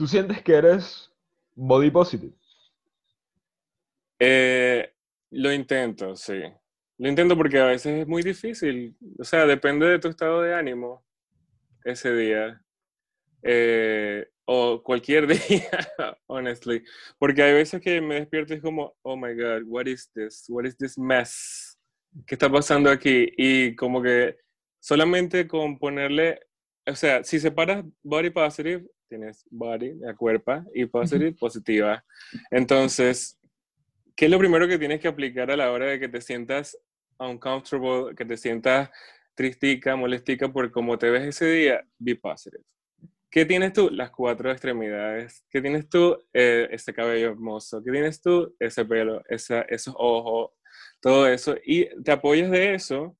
¿Tú sientes que eres body positive? Eh, lo intento, sí. Lo intento porque a veces es muy difícil. O sea, depende de tu estado de ánimo ese día. Eh, o cualquier día, honestly. Porque hay veces que me despierto y es como, oh my God, what is this? What is this mess? ¿Qué está pasando aquí? Y como que solamente con ponerle, o sea, si separas body positive, tienes body, la cuerpa, y positive, positiva. Entonces, ¿qué es lo primero que tienes que aplicar a la hora de que te sientas uncomfortable, que te sientas tristica, molestica por cómo te ves ese día? Be positive. ¿Qué tienes tú? Las cuatro extremidades. ¿Qué tienes tú? Eh, ese cabello hermoso. ¿Qué tienes tú? Ese pelo, esa, esos ojos, todo eso. Y te apoyas de eso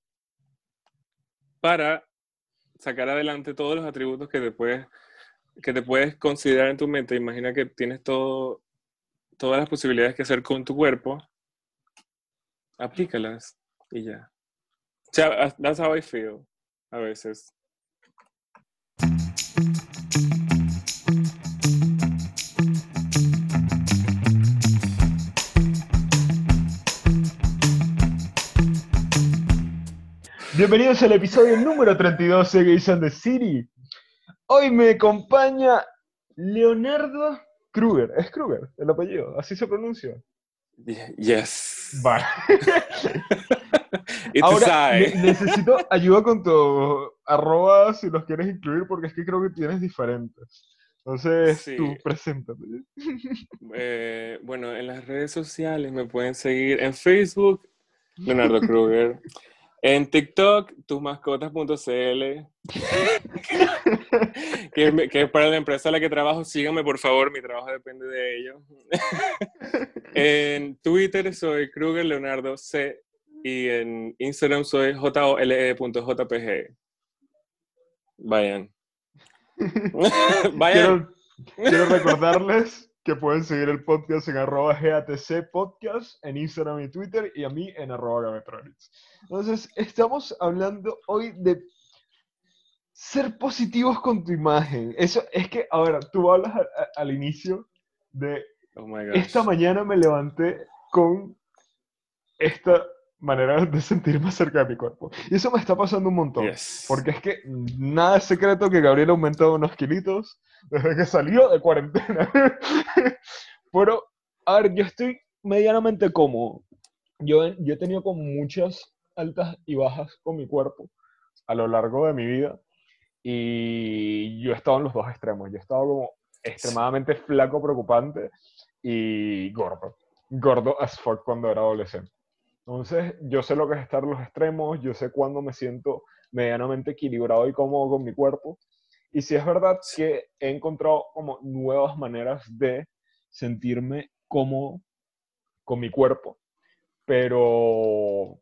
para sacar adelante todos los atributos que te puedes, que te puedes considerar en tu mente. Imagina que tienes todo, todas las posibilidades que hacer con tu cuerpo. Aplícalas y ya. O sea, that's how I feel a veces. Bienvenidos al episodio número 32 de Gays and the City. Hoy me acompaña Leonardo Kruger. ¿Es Kruger el apellido? ¿Así se pronuncia? Yes. Vale. It's Ahora, ne- necesito ayuda con tu arroba si los quieres incluir porque es que creo que tienes diferentes. Entonces, Sí. tú preséntate. Eh, bueno, en las redes sociales me pueden seguir en Facebook, Leonardo Kruger. En TikTok, tusmascotas.cl. que, que es para la empresa a la que trabajo. Síganme, por favor, mi trabajo depende de ello. en Twitter soy Kruger Leonardo C. Y en Instagram soy jole.jpg. Vayan. Vayan. Quiero, recordarles que pueden seguir el podcast en arroba GATC Podcast en Instagram y Twitter y a mí en arroba. Entonces, estamos hablando hoy de ser positivos con tu imagen. Eso es que, a ver, tú hablas a- a- al inicio de Oh my esta mañana me levanté con esta manera de sentirme cerca de mi cuerpo. Y eso me está pasando un montón. Yes. Porque es que nada es secreto que Gabriel ha aumentado unos kilitos desde que salió de cuarentena. Pero, a ver, yo estoy medianamente cómodo. Yo, he- yo he tenido como muchas altas y bajas con mi cuerpo a lo largo de mi vida. Y yo he estado en los dos extremos. Yo he estado como extremadamente flaco, preocupante y gordo. Gordo as fuck cuando era adolescente. Entonces, yo sé lo que es estar en los extremos, yo sé cuándo me siento medianamente equilibrado y cómodo con mi cuerpo. Y si es verdad que he encontrado como nuevas maneras de sentirme cómodo con mi cuerpo, pero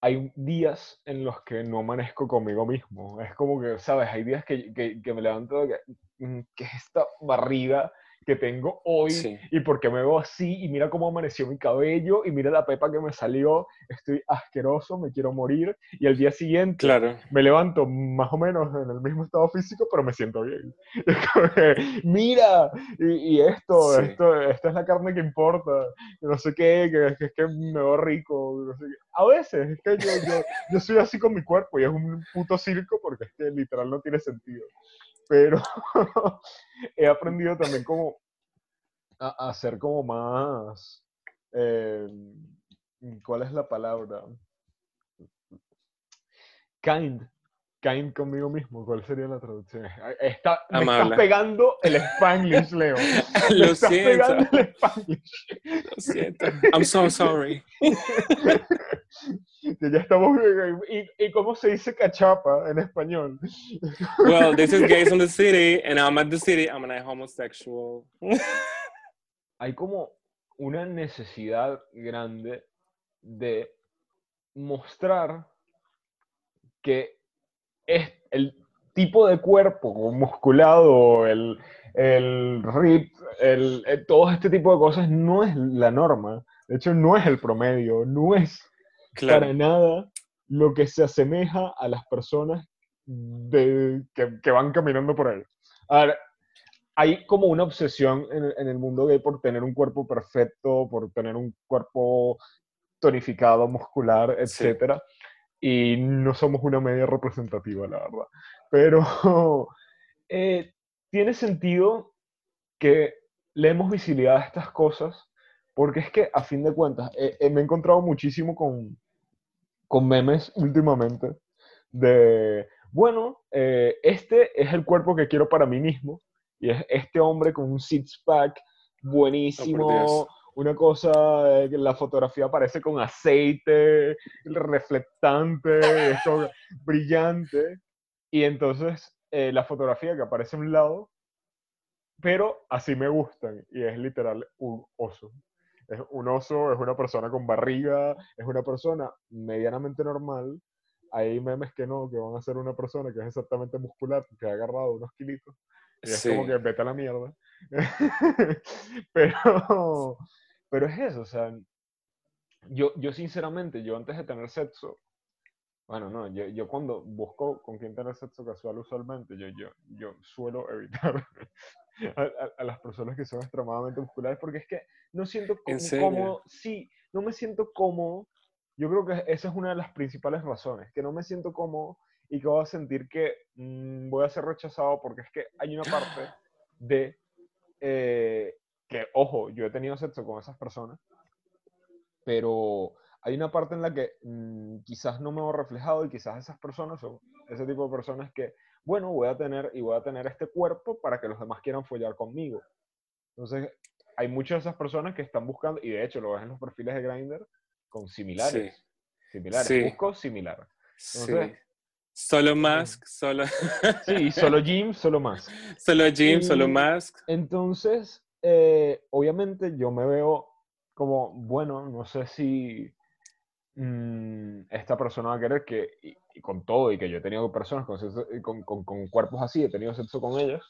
hay días en los que no amanezco conmigo mismo. Es como que, ¿sabes? Hay días que, que, que me levanto de que, mm, ¿qué es esta barriga que tengo hoy? Sí. y porque me veo así y mira cómo amaneció mi cabello y mira la pepa que me salió, estoy asqueroso, me quiero morir y al día siguiente Claro. me levanto más o menos en el mismo estado físico, pero me siento bien. Mira, y, y esto, Sí. esto, esta es la carne que importa, no sé qué, que, que es que me veo rico, no sé qué. A veces, es que yo, yo, yo soy así con mi cuerpo y es un puto circo porque es que literal no tiene sentido. Pero he aprendido también como a, ser como más, eh, ¿cuál es la palabra? Kind, kind conmigo mismo, ¿cuál sería la traducción? Está, me estás pegando el Spanglish, Leo. Me Lo estás siento. pegando el Spanglish. Lo siento. I'm so sorry. Ya estamos, ¿y, ¿Y cómo se dice cachapa en español? Well, this is Gays in the City, and I'm at the city. I'm a homosexual. hay como una necesidad grande de mostrar que es el tipo de cuerpo como musculado, el, el rip, el, el- todo este tipo de cosas no es la norma. De hecho, no es el promedio, no es para nada lo que se asemeja a las personas de- que, que van caminando por ahí. Ahora, hay como una obsesión en, en, el mundo gay por tener un cuerpo perfecto, por tener un cuerpo tonificado, muscular, etc. Y no somos una media representativa, la verdad. Pero eh, tiene sentido que le demos visibilidad a estas cosas, porque es que a fin de cuentas eh, eh, me he encontrado muchísimo con, con memes últimamente de, bueno, este es el cuerpo que quiero para mí mismo, y es este hombre con un six-pack buenísimo, una cosa, que la fotografía aparece con aceite, reflectante, esto, brillante, y entonces eh, la fotografía que aparece a un lado, pero así me gustan, y es literal un oso. Es un oso, es una persona con barriga, es una persona medianamente normal. Hay memes que no, que van a ser una persona que es exactamente muscular, que ha agarrado unos kilitos. Y es como que vete a la mierda. pero, pero es eso, o sea, yo, yo sinceramente, yo antes de tener sexo, bueno, no, yo, yo, cuando busco con quién tener sexo casual usualmente, yo, yo, yo suelo evitar a, las personas que son extremadamente musculares porque es que no siento cómodo, sí, no me siento cómodo. Yo creo que esa es una de las principales razones, que no me siento cómodo y que voy a sentir que mm, voy a ser rechazado porque es que hay una parte de eh, que, ojo, yo he tenido sexo con esas personas, pero hay una parte en la que mm, quizás no me veo reflejado y quizás esas personas son ese tipo de personas que, bueno, voy a tener y voy a tener este cuerpo para que los demás quieran follar conmigo. Entonces, hay muchas de esas personas que están buscando, y de hecho lo ves en los perfiles de Grindr, con similares. Sí. Similares, busco similar. Entonces, Solo Mask, solo... Sí, solo Jim, solo Mask. Solo Jim, solo Mask. Entonces, eh, obviamente yo me veo como, bueno, no sé si Mm, esta persona va a querer que, y, con todo, y que yo he tenido personas con, con, con, cuerpos así, he tenido sexo con ellos,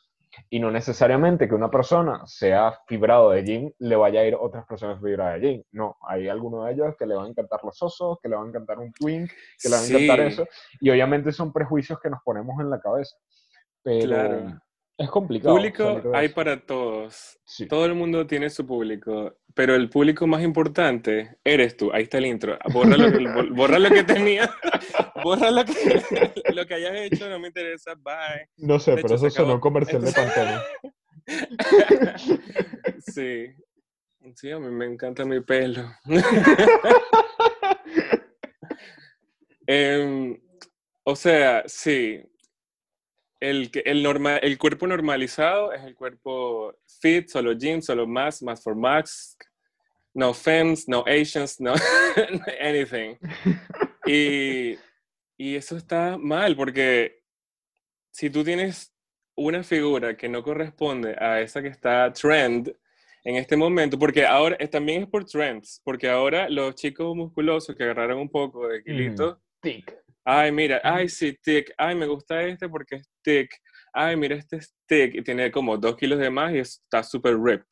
y no necesariamente que una persona sea fibrado de jean, le vaya a ir otras personas fibradas de jean. No, hay algunos de ellos que le van a encantar los osos, que le van a encantar un twink, que le van a encantar eso, y obviamente son prejuicios que nos ponemos en la cabeza. Pero es complicado. Público hay para todos. Todo el mundo tiene su público. Pero el público más importante eres tú. Ahí está el intro. Borra lo que, borra lo que tenía. Borra lo que, lo que hayas hecho. No me interesa. Bye. No sé, pero eso sonó comercial de pantalla. sí. Sí, a mí me encanta mi pelo. Em, o sea, sí, el, el, normal, el cuerpo normalizado es el cuerpo fit, solo jeans, solo mask, mask for max, no femmes, no Asians, no anything. Y, y eso está mal porque si tú tienes una figura que no corresponde a esa que está trend en este momento, porque ahora también es por trends, porque ahora los chicos musculosos que agarraron un poco de kilitos, Ay, mira, ay, sí, thick. Ay, me gusta este porque es thick. Ay, mira, este es thick y tiene como dos kilos de más y está súper ripped.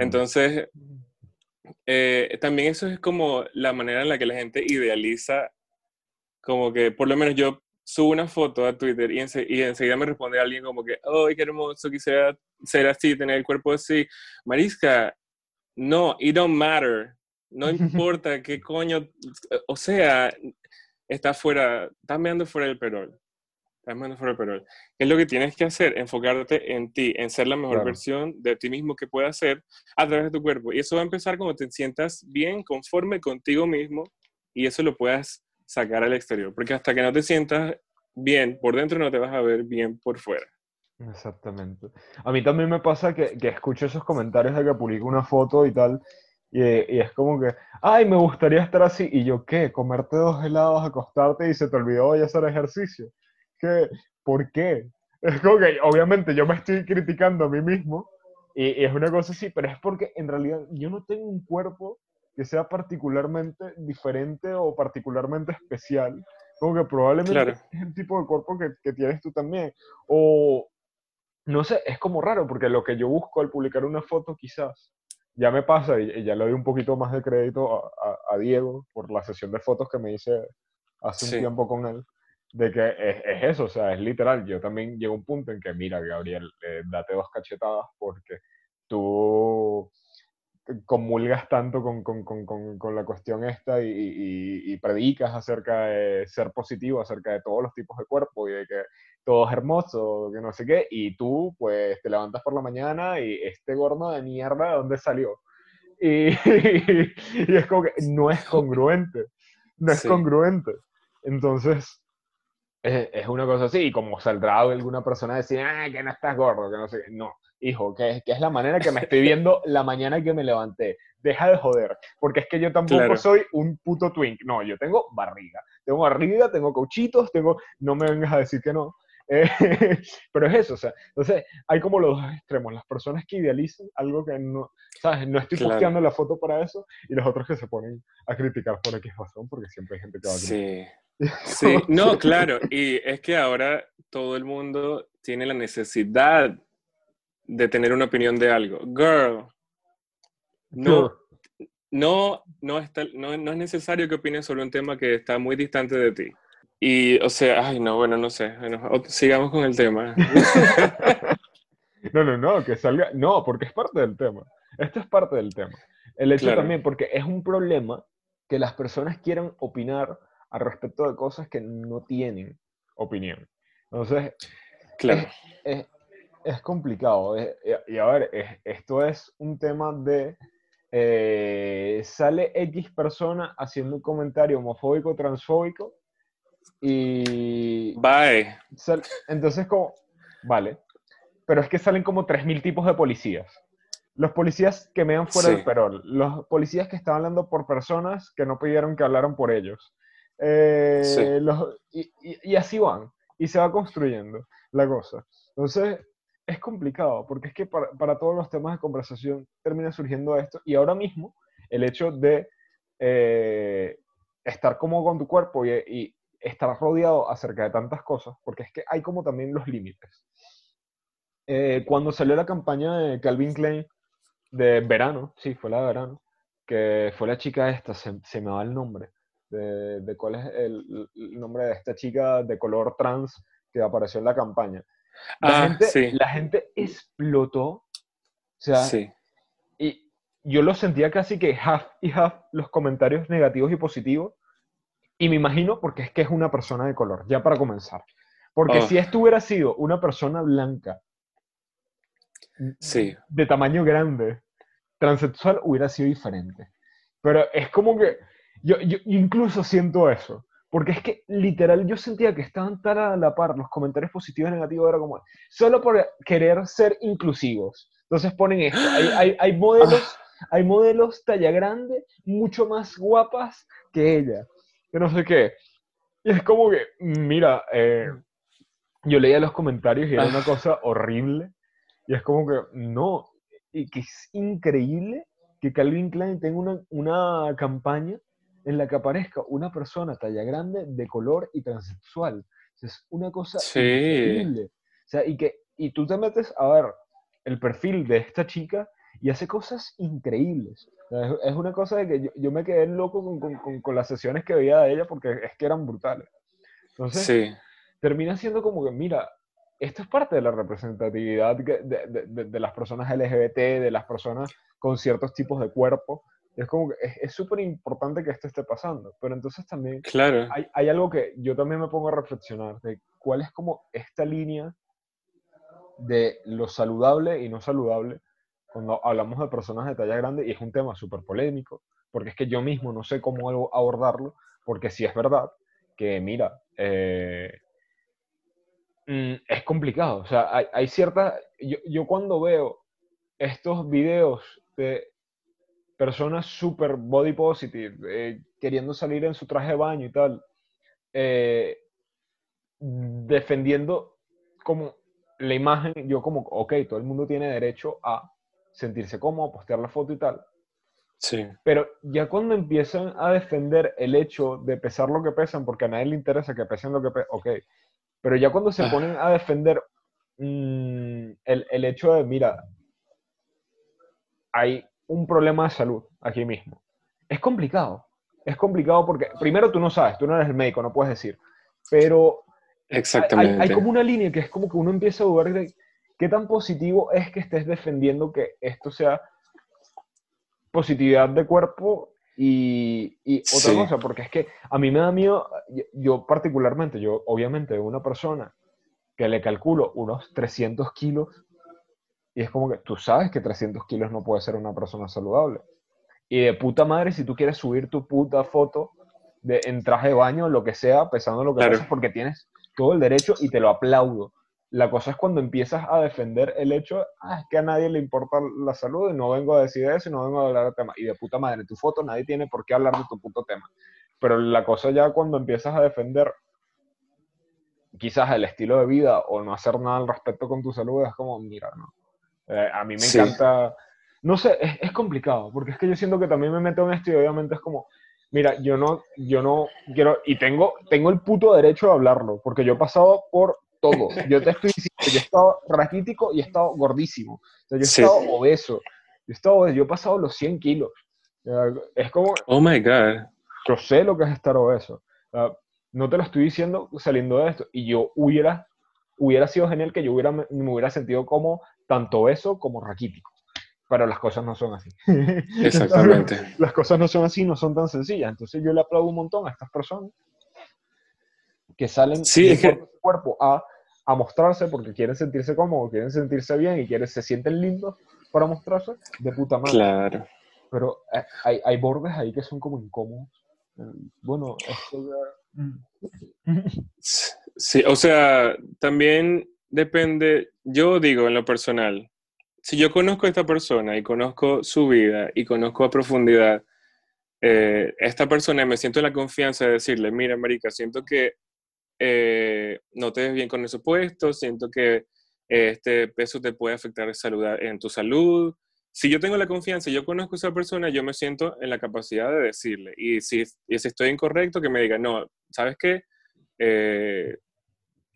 Entonces, eh, también eso es como la manera en la que la gente idealiza, como que por lo menos yo subo una foto a Twitter y, y enseguida me responde alguien como que, oh, qué hermoso, quisiera ser así, tener el cuerpo así. Marisca, no, it don't matter. No importa qué coño, o sea, está fuera, estás meando fuera del perol. Estás meando fuera del perol. ¿Qué es lo que tienes que hacer? Enfocarte en ti, en ser la mejor versión de ti mismo que puedas ser a través de tu cuerpo. Y eso va a empezar cuando te sientas bien, conforme contigo mismo, y eso lo puedas sacar al exterior. Porque hasta que no te sientas bien por dentro, no te vas a ver bien por fuera. Exactamente. A mí también me pasa que, que escucho esos comentarios de que publico una foto y tal, y, es como que, ay, me gustaría estar así. Y yo, ¿qué? Comerte dos helados, acostarte y se te olvidó hoy hacer ejercicio. ¿Qué? ¿Por qué? Es como que, obviamente, yo me estoy criticando a mí mismo. Y, es una cosa así, pero es porque en realidad yo no tengo un cuerpo que sea particularmente diferente o particularmente especial. Como que probablemente es el tipo de cuerpo que, que tienes tú también. O, no sé, es como raro, porque lo que yo busco al publicar una foto quizás ya me pasa, y, ya le doy un poquito más de crédito a, Diego por la sesión de fotos que me hice hace un tiempo con él, de que es, es, eso, o sea, es literal. Yo también llego a un punto en que, mira, Gabriel, eh, date dos cachetadas porque tú comulgas tanto con, con, con, con la cuestión esta y, y, y, predicas acerca de ser positivo, acerca de todos los tipos de cuerpo y de que todo es hermoso, que no sé qué, y tú pues te levantas por la mañana y este gordo de mierda, ¿de dónde salió? Y, y es como que no es congruente, no es congruente. Entonces, es, es, una cosa así, y como saldrá alguna persona a decir, ah, que no estás gordo, que no sé qué, no hijo, que, que, es la manera que me estoy viendo la mañana que me levanté. Deja de joder, porque es que yo tampoco soy un puto twink. No, yo tengo barriga. Tengo barriga, tengo cauchitos, tengo... No me vengas a decir que no. Eh, pero es eso, o sea, entonces hay como los dos extremos, las personas que idealizan algo que no, ¿sabes? No estoy posteando la foto para eso y los otros que se ponen a criticar por X razón, porque siempre hay gente que va a criticar. Sí. Sí, no, claro, y es que ahora todo el mundo tiene la necesidad de tener una opinión de algo. Girl, no, no, no, está, no, no, es necesario que opines sobre un tema que está muy distante de ti. Y, o sea, ay, no, bueno, no sé. sigamos con el tema. no, no, no, que salga. No, porque es parte del tema. Esto es parte del tema. El hecho también, porque es un problema que las personas quieran opinar al respecto de cosas que no tienen opinión. Entonces, claro es complicado. y a ver, esto es un tema de... Eh, sale X persona haciendo un comentario homofóbico, transfóbico y... Bye. entonces como... Vale. Pero es que salen como 3.000 tipos de policías. Los policías que me dan fuera del perol. Los policías que estaban hablando por personas que no pidieron que hablaran por ellos. Eh, y, y así van. Y se va construyendo la cosa. Entonces, es complicado, porque es que para, para, todos los temas de conversación termina surgiendo esto, y ahora mismo el hecho de eh, estar cómodo con tu cuerpo y, estar rodeado acerca de tantas cosas, porque es que hay como también los límites. Eh, cuando salió la campaña de Calvin Klein de verano, sí, fue la de verano, que fue la chica esta, se, me va el nombre, de, de cuál es el nombre de esta chica de color trans que apareció en la campaña la, ah, gente, la gente explotó. O sea, y yo lo sentía casi que half y half los comentarios negativos y positivos. Y me imagino porque es que es una persona de color, ya para comenzar. Porque oh. si esto hubiera sido una persona blanca, sí. de tamaño grande, transexual, hubiera sido diferente. Pero es como que yo, yo incluso siento eso. Porque es que literal yo sentía que estaban tan a la par los comentarios positivos y negativos, era como, solo por querer ser inclusivos. Entonces ponen esto, hay, hay, modelos, hay modelos talla grande, mucho más guapas que ella, que no sé qué. Y es como que, mira, eh, yo leía los comentarios y era una cosa horrible. Y es como que, no, y que es increíble que Calvin Klein tenga una, una campaña en la que aparezca una persona talla grande, de color y transexual. es una cosa increíble. O sea, y, que, y tú te metes a ver el perfil de esta chica y hace cosas increíbles. es, una cosa de que yo, me quedé loco con, con, las sesiones que veía de ella porque es que eran brutales. Entonces, termina siendo como que, mira, esto es parte de la representatividad de, de, de, las personas LGBT, de las personas con ciertos tipos de cuerpo, es como que es súper importante que esto esté pasando, pero entonces también claro. hay, hay, algo que yo también me pongo a reflexionar, de cuál es como esta línea de lo saludable y no saludable cuando hablamos de personas de talla grande y es un tema súper polémico, porque es que yo mismo no sé cómo abordarlo, porque si es verdad que, mira, eh, mm, es complicado, o sea, hay, hay ciertas, yo, yo cuando veo estos videos de personas super body positive, eh, queriendo salir en su traje de baño y tal, eh, defendiendo como la imagen, yo como, ok, todo el mundo tiene derecho a sentirse cómodo, postear la foto y tal. Sí. Pero ya cuando empiezan a defender el hecho de pesar lo que pesan, porque a nadie le interesa que pesen lo que pesan, ok. Pero ya cuando se ah. ponen a defender mmm, el, el hecho de, mira, hay un problema de salud aquí mismo. Es complicado. Es complicado porque, primero, tú no sabes, tú no eres el médico, no puedes decir. pero Exactamente. Hay, como una línea que es como que uno empieza a dudar de qué tan positivo es que estés defendiendo que esto sea positividad de cuerpo y, otra cosa, porque es que a mí me da miedo, yo, particularmente, yo obviamente una persona que le calculo unos 300 kilos y es como que tú sabes que 300 kilos no puede ser una persona saludable. Y de puta madre, si tú quieres subir tu puta foto de, en traje de baño, lo que sea, pesando lo que claro. porque tienes todo el derecho y te lo aplaudo. La cosa es cuando empiezas a defender el hecho, ah, es que a nadie le importa la salud y no vengo a decir eso y no vengo a hablar de tema. Y de puta madre, tu foto nadie tiene por qué hablar de tu puto tema. Pero la cosa ya cuando empiezas a defender quizás el estilo de vida o no hacer nada al respecto con tu salud es como, mira, no. Eh, a mí me encanta, no sé, es, es, complicado, porque es que yo siento que también me meto en esto y obviamente es como, mira, yo no, yo no quiero, y tengo, tengo el puto derecho de hablarlo, porque yo he pasado por todo. Yo te estoy diciendo, yo he estado raquítico y he estado gordísimo. O sea, yo he estado obeso. Yo he, estado yo he pasado los 100 kilos. Es como... Oh, my God. Yo sé lo que es estar obeso. No te lo estoy diciendo saliendo de esto. Y yo hubiera, hubiera sido genial que yo hubiera, me hubiera sentido como tanto obeso como raquítico pero las cosas no son así. Exactamente. las cosas no son así, no son tan sencillas. Entonces yo le aplaudo un montón a estas personas que salen sí, de cuerpo a, a, mostrarse porque quieren sentirse cómodos, quieren sentirse bien y quieren, se sienten lindos para mostrarse de puta madre. Claro. Pero eh, hay, hay bordes ahí que son como incómodos. Eh, bueno, esto ya... Sí, o sea, también depende, yo digo en lo personal, si yo conozco a esta persona y conozco su vida y conozco a profundidad eh, esta persona me siento en la confianza de decirle, mira, Marica, siento que eh, no te ves bien con ese puesto, siento que este peso te puede afectar en tu salud. Si yo tengo la confianza yo conozco a esa persona, yo me siento en la capacidad de decirle. Y si, y estoy incorrecto, que me diga, no, ¿sabes qué? Eh,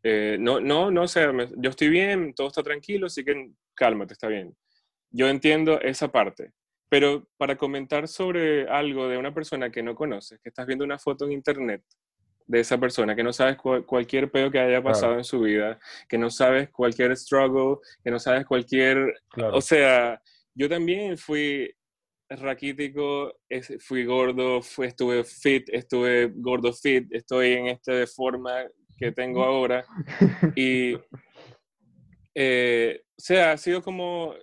eh, no, no, no, o sea, yo estoy bien, todo está tranquilo, así que cálmate, está bien. Yo entiendo esa parte. Pero para comentar sobre algo de una persona que no conoces, que estás viendo una foto en internet de esa persona, que no sabes cualquier pedo que haya pasado en su vida, que no sabes cualquier struggle, que no sabes cualquier... O sea, yo también fui raquítico, fui gordo, fui, estuve fit, estuve gordo fit, estoy en esta forma que tengo ahora. Y, eh, o sea, ha sido como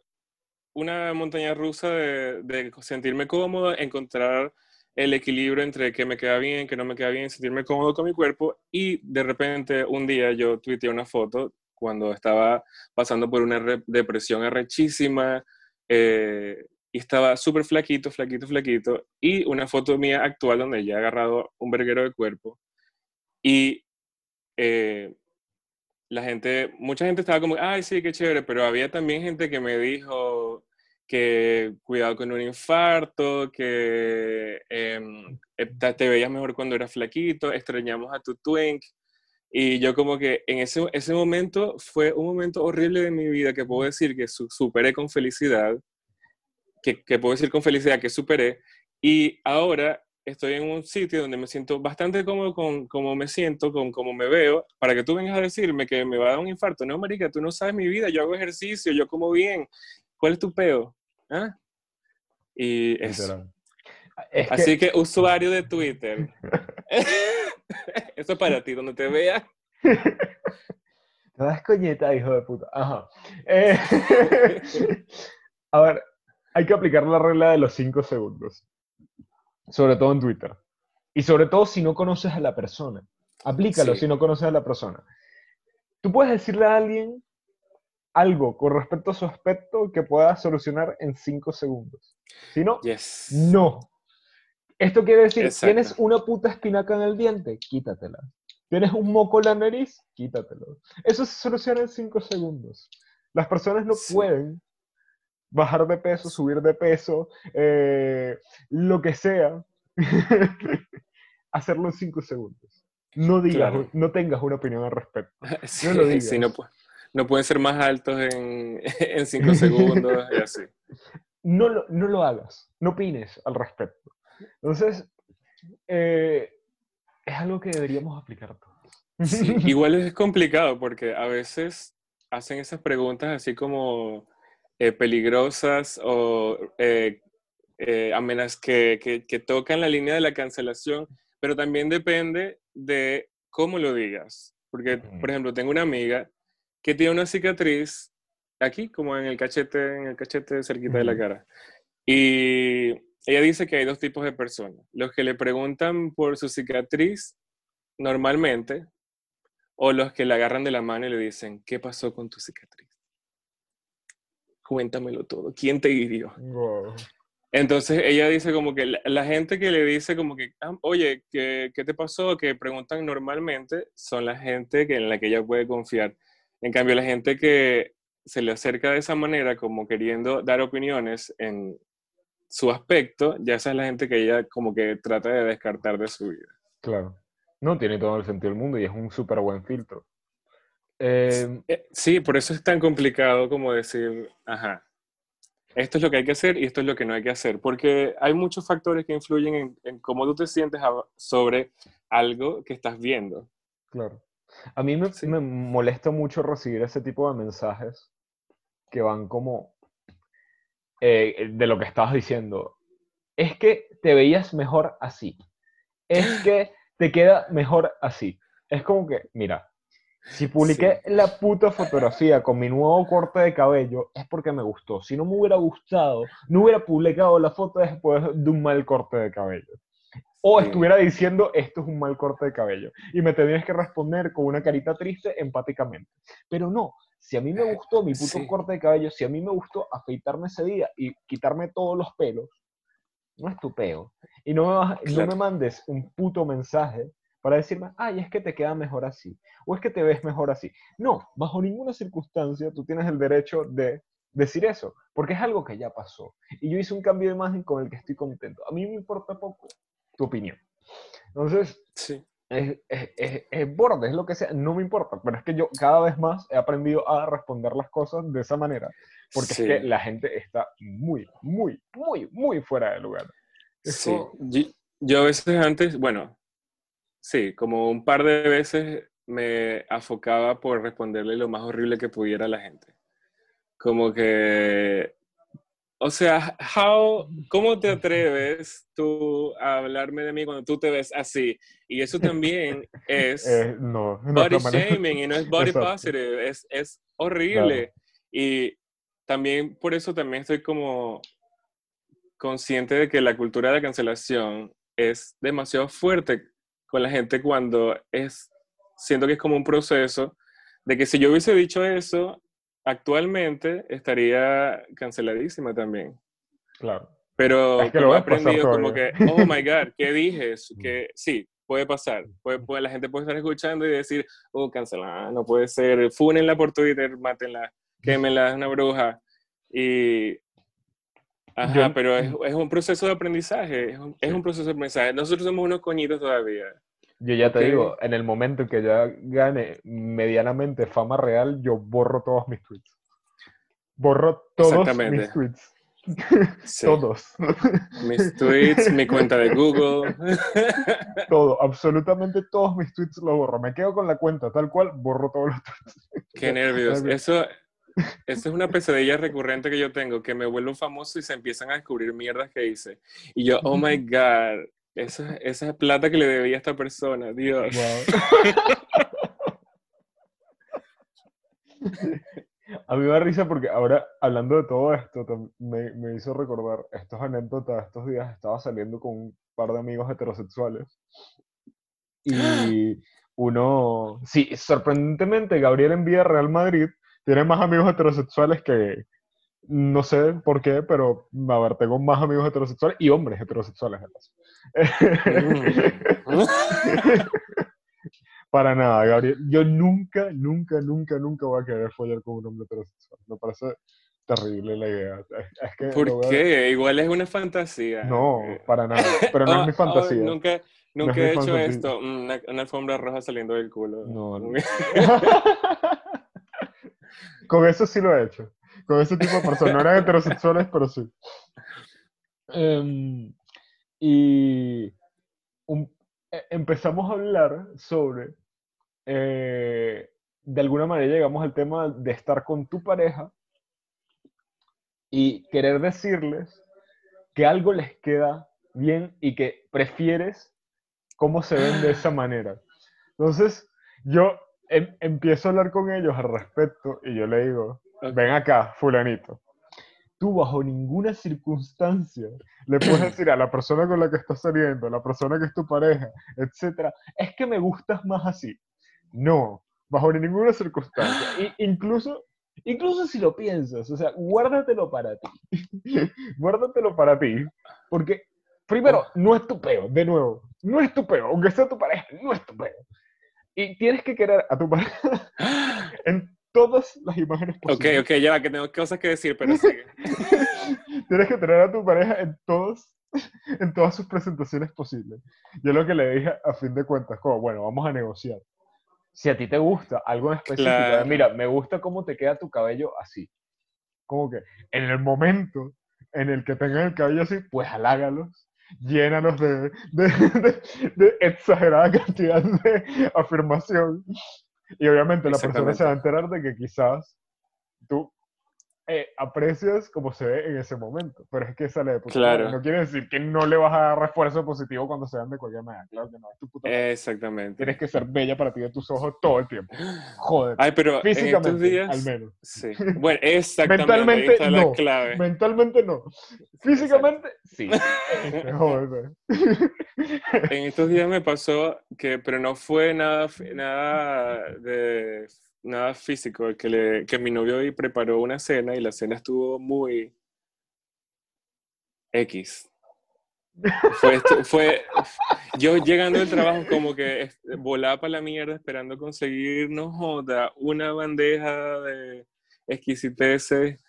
una montaña rusa de, de, sentirme cómodo, encontrar el equilibrio entre que me queda bien, que no me queda bien, sentirme cómodo con mi cuerpo. Y de repente un día yo tuiteé una foto cuando estaba pasando por una depresión arrechísima eh, y estaba súper flaquito, flaquito, flaquito. Y una foto mía actual donde ya he agarrado un verguero de cuerpo. Y eh, la gente, mucha gente estaba como, ay, sí, qué chévere, pero había también gente que me dijo que cuidado con un infarto, que em, eh, te veías mejor cuando eras flaquito, extrañamos a tu twink. Y yo como que en ese, ese momento fue un momento horrible de mi vida que puedo decir que superé con felicidad, que, que puedo decir con felicidad que superé. Y ahora estoy en un sitio donde me siento bastante cómodo con cómo me siento, con cómo me veo, para que tú vengas a decirme que me va a dar un infarto. No, marica, tú no sabes mi vida, yo hago ejercicio, yo como bien. ¿Cuál es tu peo? ¿Ah? Y eso. Así que... usuario de Twitter. eso es para ti, donde te vea. Te das coñeta, hijo de puta. Ajá. Eh, a ver, hay que aplicar la regla de los cinco segundos sobre todo en Twitter. Y sobre todo si no conoces a la persona. Aplícalo si no conoces a la persona. Tú puedes decirle a alguien algo con respecto a su aspecto que pueda solucionar en cinco segundos. Si no, no. Esto quiere decir, tienes una puta espinaca en el diente, quítatela. Tienes un moco en la nariz, quítatelo. Eso se soluciona en cinco segundos. Las personas no pueden bajar de peso, subir de peso, eh, lo que sea, hacerlo en cinco segundos. No digas, no tengas una opinión al respecto. no lo digas. no, pueden ser más altos en, en cinco segundos y así. No lo, no lo hagas, no opines al respecto. Entonces, eh, es algo que deberíamos aplicar todos. Sí, igual es complicado porque a veces hacen esas preguntas así como eh, peligrosas o eh, eh, amenazas que, que, que tocan la línea de la cancelación, pero también depende de cómo lo digas. Porque, por ejemplo, tengo una amiga que tiene una cicatriz aquí, como en el cachete, en el cachete cerquita de la cara. Y ella dice que hay dos tipos de personas. Los que le preguntan por su cicatriz normalmente, o los que le agarran de la mano y le dicen, ¿qué pasó con tu cicatriz? Cuéntamelo todo. ¿Quién te hirió? Entonces ella dice como que la, gente que le dice como que, ah, oye, ¿qué, ¿qué, te pasó? Que preguntan normalmente son la gente que, en la que ella puede confiar. En cambio, la gente que se le acerca de esa manera, como queriendo dar opiniones en su aspecto, ya esa es la gente que ella como que trata de descartar de su vida. Claro. No tiene todo el sentido del mundo y es un súper buen filtro. Eh, eh, sí, por eso es tan complicado como decir, ajá, esto es lo que hay que hacer y esto es lo que no hay que hacer, porque hay muchos factores que influyen en, cómo tú te sientes sobre algo que estás viendo. Claro. A mí me, me, molesta mucho recibir ese tipo de mensajes que van como eh, de lo que estabas diciendo. Es que te veías mejor así. Es que te queda mejor así. Es como que, mira, si publiqué la puta fotografía con mi nuevo corte de cabello, es porque me gustó. Si no me hubiera gustado, no hubiera publicado la foto después de un mal corte de cabello. O estuviera diciendo, esto es un mal corte de cabello. Y me tendrías que responder con una carita triste empáticamente. Pero no, si a mí me gustó mi puto corte de cabello, si a mí me gustó afeitarme ese día y quitarme todos los pelos, no es tu peo. Y no me, no me mandes un puto mensaje para decirme, ay, es que te queda mejor así, o es que te ves mejor así. No, bajo ninguna circunstancia tú tienes el derecho de decir eso, porque es algo que ya pasó. Y yo hice un cambio de imagen con el que estoy contento. A mí me importa poco tu opinión. Entonces, sí. es, es, es, borde, es lo que sea, no me importa, pero es que yo cada vez más he aprendido a responder las cosas de esa manera, porque es que la gente está muy, muy, muy, muy fuera de lugar. Sí, yo a veces antes, bueno, Sí, como un par de veces me afocaba por responderle lo más horrible que pudiera a la gente. Como que, o sea, how, ¿cómo te atreves tú a hablarme de mí cuando tú te ves así? Y eso también es eh, no, body shaming y no es body positive, es, es horrible. Y también por eso también estoy como consciente de que la cultura de la cancelación es demasiado fuerte con la gente cuando es, siento que es como un proceso de que si yo hubiese dicho eso, actualmente estaría canceladísima también. Claro. Pero lo he aprendido como que, oh my God, ¿qué dije? Que sí, puede pasar. Puede, puede, la gente puede estar escuchando y decir, oh, cancelada, no puede ser, fúnenla por Twitter, mátenla, quémenla, es una bruja. Y Ajá, pero es, es, un proceso de aprendizaje, es un, es un, proceso de aprendizaje. Nosotros somos unos coñitos todavía. Yo ya te digo, en el momento en que ya gane medianamente fama real, yo borro todos mis tweets. Borro todos mis tweets. Todos. Mis tweets, mi cuenta de Google. Todo, absolutamente todos mis tweets los borro. Me quedo con la cuenta tal cual, borro todos los tweets. Qué nervios. Eso, esa es una pesadilla recurrente que yo tengo, que me vuelvo famoso y se empiezan a descubrir mierdas que hice. Y yo, oh my God, esa, esa plata que le debía a esta persona, Dios. A mí me da risa porque ahora, hablando de todo esto, me, me, hizo recordar estas anécdotas. Estos días estaba saliendo con un par de amigos heterosexuales. Y uno, sí, sorprendentemente, Gabriel envía Real Madrid tiene más amigos heterosexuales que, no sé por qué, pero a ver, tengo más amigos heterosexuales y hombres heterosexuales. Mm. Para nada, Gabriel. Yo nunca, nunca, nunca, nunca voy a querer follar con un hombre heterosexual. Me parece terrible la idea. Es que ¿Por qué? Igual es una fantasía. No, para nada. Pero no es mi oh, oh, fantasía. nunca nunca he hecho esto. Una, una, alfombra roja saliendo del culo. No, no. Con eso sí lo he hecho. Con ese tipo de personas. No eran heterosexuales, pero sí. Em, y e, empezamos a hablar sobre eh, de alguna manera llegamos al tema de estar con tu pareja y querer decirles que algo les queda bien y que prefieres cómo se ven de esa manera. Entonces, yo em- empiezo a hablar con ellos al respecto y yo le digo, ven acá, fulanito. Tú bajo ninguna circunstancia le puedes decir a la persona con la que estás saliendo, a la persona que es tu pareja, etcétera, es que me gustas más así. No, bajo ninguna circunstancia. I- incluso, incluso si lo piensas, o sea, guárdatelo para ti. guárdatelo para ti. Porque, primero, no es tu peo, de nuevo, no es tu peo, aunque sea tu pareja, no es tu peo. Y tienes que querer a tu pareja en todas las imágenes Ok, posibles. ok, ya va, que tengo cosas que decir, pero sigue. Tienes que tener a tu pareja en todos, en todas sus presentaciones posibles. Yo lo que le dije a fin de cuentas, como, bueno, vamos a negociar. Si a ti te gusta algo en específico, Claro. mira, me gusta cómo te queda tu cabello así. Como que en el momento en el que tengan el cabello así, pues halágalos, de, de, de- de exagerada cantidad de afirmación. Y obviamente la persona se va a enterar de que quizás tú eh, aprecias como se ve en ese momento, pero es que sale de puta madre. Claro. No quiere decir que no le vas a dar refuerzo positivo cuando se vean de cualquier manera. Claro que no, es tu puta madre. Exactamente. Tienes que ser bella para ti de tus ojos todo el tiempo. Joder. Ay, pero en estos Físicamente, días... al menos. Sí. Bueno, exactamente. Mentalmente, está la no. clave. Mentalmente no. Físicamente, sí. Este, joder. En estos días me pasó que, pero no fue nada, nada de nada físico, que, le, que mi novio hoy preparó una cena y la cena estuvo muy X. Fue, fue yo llegando del trabajo como que volaba para la mierda esperando conseguir, no joda, una bandeja de exquisiteces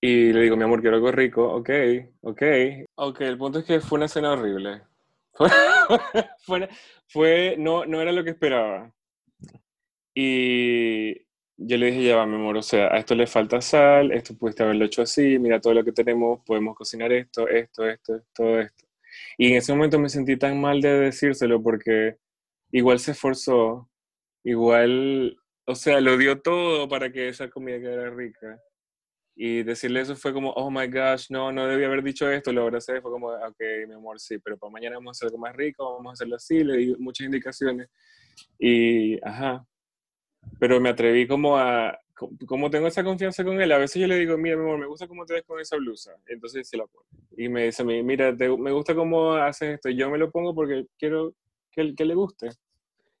y le digo, mi amor, quiero algo rico, ok, ok. Ok, el punto es que fue una cena horrible. Fue, fue- no, no era lo que esperaba. Y yo le dije, ya va, mi amor, o sea, a esto le falta sal, esto pudiste haberlo hecho así, mira todo lo que tenemos, podemos cocinar esto, esto, esto, todo esto. Y en ese momento me sentí tan mal de decírselo porque igual se esforzó, igual, o sea, lo dio todo para que esa comida quedara rica. Y decirle eso fue como, oh my gosh, no, no debía haber dicho esto, lo abracé, fue como, ok, mi amor, sí, pero para mañana vamos a hacer algo más rico, vamos a hacerlo así, le di muchas indicaciones. Y, ajá, pero me atreví como a, co- como tengo esa confianza con él, a veces yo le digo, mira, mi amor, me gusta cómo te ves con esa blusa, entonces se la pone. Y me dice a mí, mira, te- me gusta cómo haces esto, y yo me lo pongo porque quiero que, que le guste.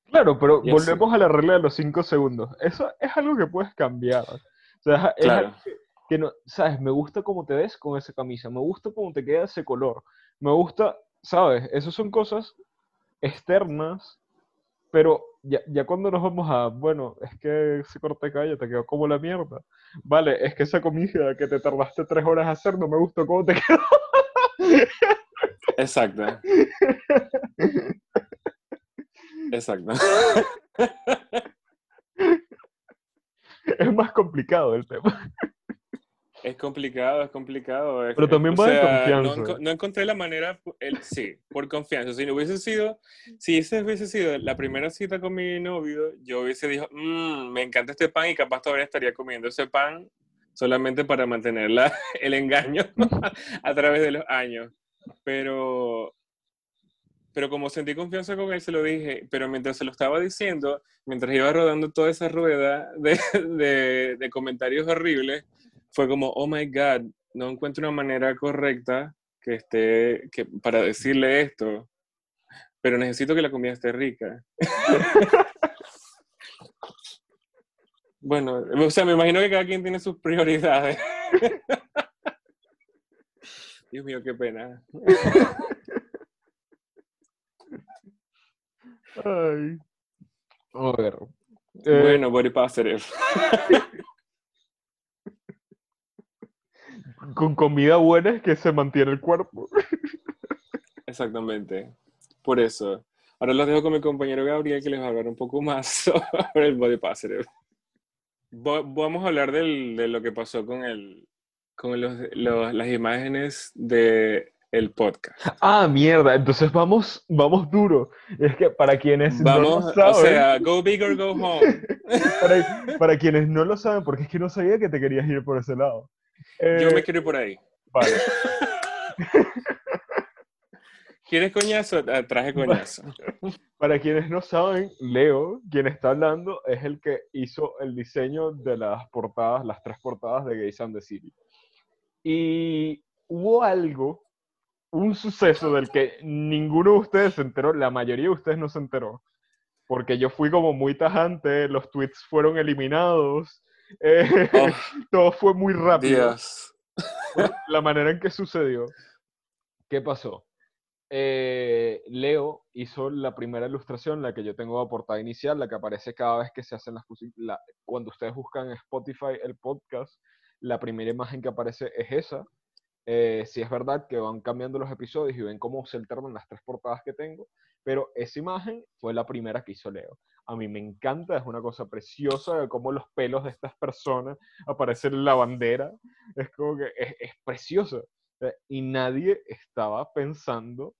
Claro, pero Y así. volvemos a la regla de los cinco segundos. Eso es algo que puedes cambiar. O sea, es Claro. algo que, que no, sabes, me gusta cómo te ves con esa camisa, me gusta cómo te queda ese color, me gusta, sabes, esas son cosas externas, pero ya, ya cuando nos vamos a, bueno, es que ese corte cabello te quedó como la mierda. Vale, es que esa comida que te tardaste tres horas a hacer no me gustó cómo te quedó. Exacto. Exacto. Es más complicado el tema. Es complicado, es complicado. es- Pero también va de confianza. No, no encontré la manera, el, sí, por confianza. Si no hubiese sido, si esa hubiese sido la primera cita con mi novio, yo hubiese dicho, "Mm, me encanta este pan y capaz todavía estaría comiendo ese pan solamente para mantener la- el engaño a través de los años. Pero, pero como sentí confianza con él, se lo dije. Pero mientras se lo estaba diciendo, mientras iba rodando toda esa rueda de, de, de comentarios horribles, fue como, oh my God, no encuentro una manera correcta que esté, que, para decirle esto, pero necesito que la comida esté rica. bueno, o sea, me imagino que cada quien tiene sus prioridades. Dios mío, qué pena. Ay. A ver. eh, bueno, body positive. Con comida buena es que se mantiene el cuerpo. Exactamente. Por eso. Ahora los dejo con mi compañero Gabriel que les va a hablar un poco más sobre el body positive. Vamos a hablar del- de lo que pasó con, el, con los, los- las imágenes de el podcast. Ah, mierda, entonces vamos, vamos duro. Es que para quienes no Vamos, lo saben, o sea, go big or go home. para, para quienes no lo saben, porque es que no sabía que te querías ir por ese lado. Yo Eh, me quiero ir por ahí. Vale. ¿Quieres coñazo? Ah, Traje coñazo. Para quienes no saben, Leo, quien está hablando, es el que hizo el diseño de las portadas, las tres portadas de Gays and the City. Y hubo algo, un suceso del que ninguno de ustedes se enteró, la mayoría de ustedes no se enteró, porque yo fui como muy tajante, los tweets fueron eliminados, eh, Oh, todo fue muy rápido Dios. la manera en que sucedió. ¿Qué pasó? Eh, Leo hizo la primera ilustración, la que yo tengo de portada inicial, la que aparece cada vez que se hacen las la- Cuando ustedes buscan en Spotify el podcast, la primera imagen que aparece es esa. Eh, sí es verdad que van cambiando los episodios y ven cómo se alternan las tres portadas que tengo, pero esa imagen fue la primera que hizo Leo. A mí me encanta, es una cosa preciosa de cómo los pelos de estas personas aparecen en la bandera. Es como que es, es precioso. Y nadie estaba pensando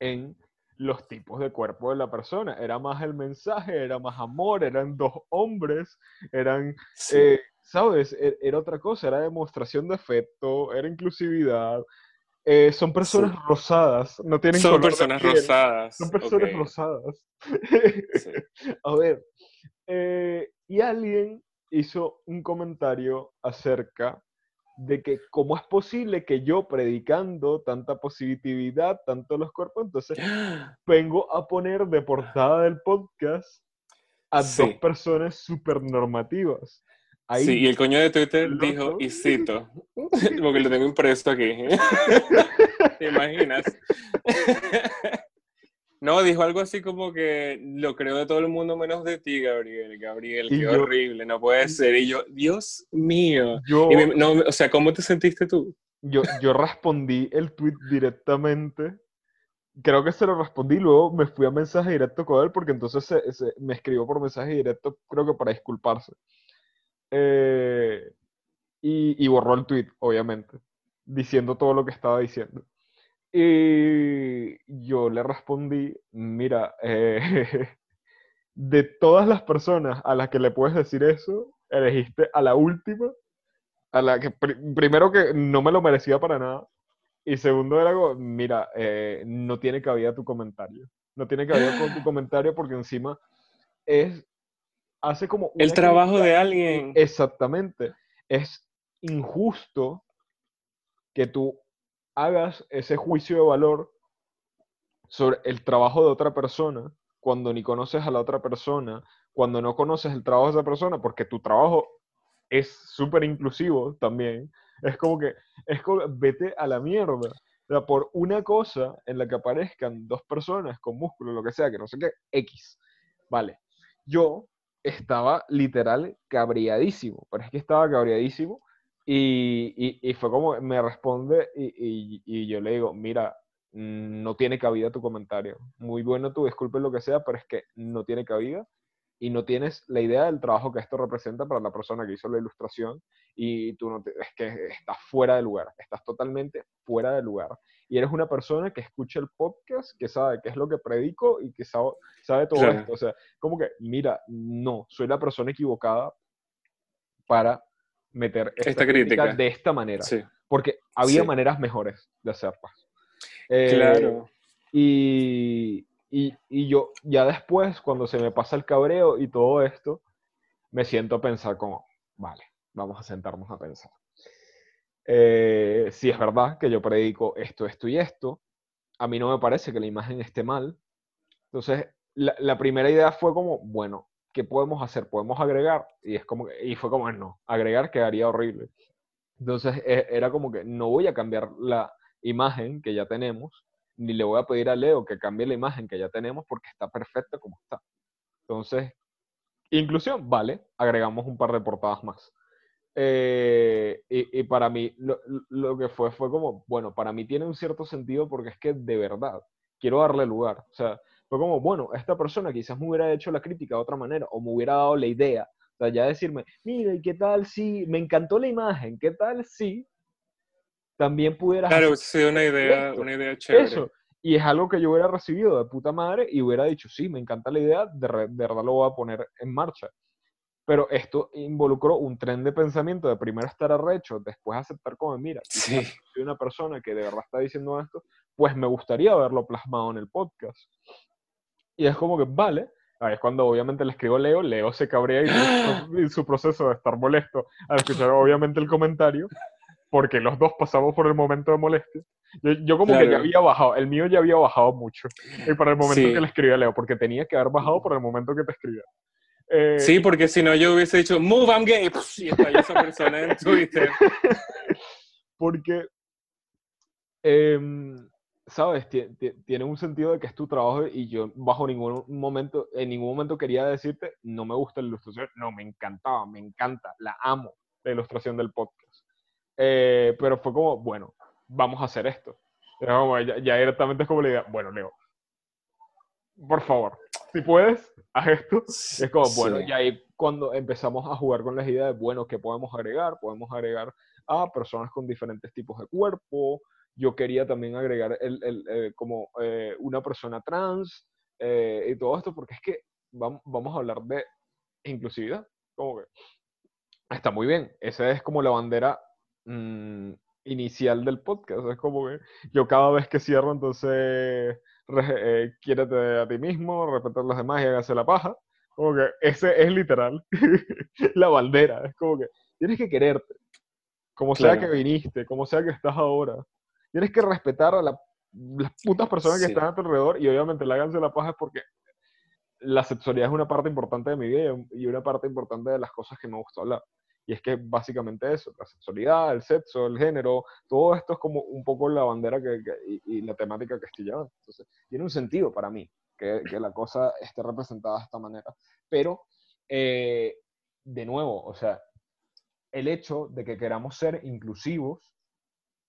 en los tipos de cuerpo de la persona. Era más el mensaje, era más amor, eran dos hombres, eran Sí. eh, ¿sabes? E- Era otra cosa, era demostración de afecto, era inclusividad. Eh, son personas Sí. rosadas, no tienen Son color de personas piel, rosadas. Son personas rosadas. sí. A ver, eh, y alguien hizo un comentario acerca de que cómo es posible que yo predicando tanta positividad, tanto los cuerpos, entonces vengo a poner de portada del podcast a dos personas súper normativas. Ahí Sí, y el coño de Twitter loco. dijo, y cito, porque lo tengo impreso aquí. ¿Te imaginas? No, dijo algo así como que lo creo de todo el mundo menos de ti, Gabriel. Gabriel, Y qué yo- horrible, no puede ser. Y yo, Dios mío. yo, Y me- no, o sea, ¿cómo te sentiste tú? yo, yo respondí el tweet directamente. Creo que se lo respondí, luego me fui a mensaje directo con él porque entonces se- se- me escribió por mensaje directo, creo que para disculparse. Eh, y, y borró el tweet, obviamente, diciendo todo lo que estaba diciendo. Y yo le respondí, mira, eh, de todas las personas a las que le puedes decir eso, elegiste a la última, a la que pri- primero que no me lo merecía para nada, y segundo era como, mira, eh, no tiene cabida tu comentario. No tiene cabida con tu comentario porque encima es, hace como... El trabajo de alguien. Exactamente. Es injusto que tú hagas ese juicio de valor sobre el trabajo de otra persona cuando ni conoces a la otra persona, cuando no conoces el trabajo de esa persona, porque tu trabajo es súper inclusivo también. Es como que, es como, vete a la mierda. O sea, por una cosa en la que aparezcan dos personas con músculo, lo que sea, que no sé qué, X. Vale. Yo estaba literal cabreadísimo, pero es que estaba cabreadísimo y, y- y fue como, me responde y, y- yo le digo, mira, no tiene cabida tu comentario. Muy bueno tu disculpe lo que sea, pero es que no tiene cabida y no tienes la idea del trabajo que esto representa para la persona que hizo la ilustración y tú no te- es que estás fuera de lugar, estás totalmente fuera de lugar. Y eres una persona que escucha el podcast, que sabe qué es lo que predico y que sabe, sabe todo Claro. esto. O sea, como que, mira, no, soy la persona equivocada para meter esta, Esta crítica, crítica. de esta manera. Sí, Porque había Sí. maneras mejores de hacerlas. Eh, claro. y, y- yo ya después, cuando se me pasa el cabreo y todo esto, me siento a pensar como, vale, vamos a sentarnos a pensar. Eh, si es verdad que yo predico esto, esto y esto, a mí no me parece que la imagen esté mal. Entonces, la, la primera idea fue como, bueno, ¿qué podemos hacer? ¿Podemos agregar? Y, es como, y fue como, no, agregar quedaría horrible. Entonces, e- era como que no voy a cambiar la imagen que ya tenemos, ni le voy a pedir a Leo que cambie la imagen que ya tenemos porque está perfecta como está. Entonces, inclusión, vale, agregamos un par de portadas más. Eh, y, y para mí, lo, lo que fue fue como, bueno, para mí tiene un cierto sentido porque es que de verdad quiero darle lugar. O sea, fue como, bueno, esta persona quizás me hubiera hecho la crítica de otra manera o me hubiera dado la idea. O sea, ya decirme, mira, ¿y qué tal si me encantó la imagen? ¿Qué tal si también pudieras... Claro, hacer sí, una idea, una idea chévere. Eso. Y es algo que yo hubiera recibido de puta madre y hubiera dicho, sí, me encanta la idea, de, de verdad lo voy a poner en marcha. Pero esto involucró un tren de pensamiento de primero estar arrecho, después aceptar como, mira, Sí. soy una persona que de verdad está diciendo esto, pues me gustaría verlo plasmado en el podcast. Y es como que, vale, ahí es cuando obviamente le escribo a Leo, Leo se cabrea y su proceso de estar molesto al escuchar obviamente el comentario, porque los dos pasamos por el momento de molestia. Yo, yo como que ya Claro. había bajado, el mío ya había bajado mucho y para el momento Sí. que le escribí a Leo, porque tenía que haber bajado por el momento que te escribía. Eh, Sí, porque si no yo hubiese dicho, move, I'm gay, y estalló esa persona en Twitter. porque, em, ¿sabes? Tie- tie- Tiene un sentido de que es tu trabajo y yo bajo ningún momento, en ningún momento quería decirte, no me gusta la ilustración, no, me encantaba, me encanta, la amo, la ilustración del podcast. Eh, pero fue como, bueno, vamos a hacer esto. Era como, ya, ya directamente es como la idea, bueno, Leo, por favor, si puedes, haz esto. Es como, bueno, Sí. y ahí cuando empezamos a jugar con las ideas de, bueno, ¿qué podemos agregar? Podemos agregar a personas con diferentes tipos de cuerpo. Yo quería también agregar el, el, eh, como eh, una persona trans eh, y todo esto, porque es que vamos, vamos a hablar de inclusividad. Como que está muy bien. Esa es como la bandera mm, inicial del podcast. Es como que yo cada vez que cierro, entonces, re- eh, quiérete a ti mismo, respetar a los demás y hágase la paja. Como que ese es literal la bandera. Es como que tienes que quererte. Como sea que viniste, como sea que estás ahora. Tienes que respetar a la- las putas personas que Sí. están a tu alrededor y obviamente la háganse la paja es porque la sexualidad es una parte importante de mi vida y una parte importante de las cosas que me gusta hablar. Y es que básicamente eso, la sexualidad, el sexo, el género, todo esto es como un poco la bandera que, que- y, y la temática que estoy llevando. Entonces, tiene un sentido para mí que, que la cosa esté representada de esta manera. Pero, eh, de nuevo, o sea, el hecho de que queramos ser inclusivos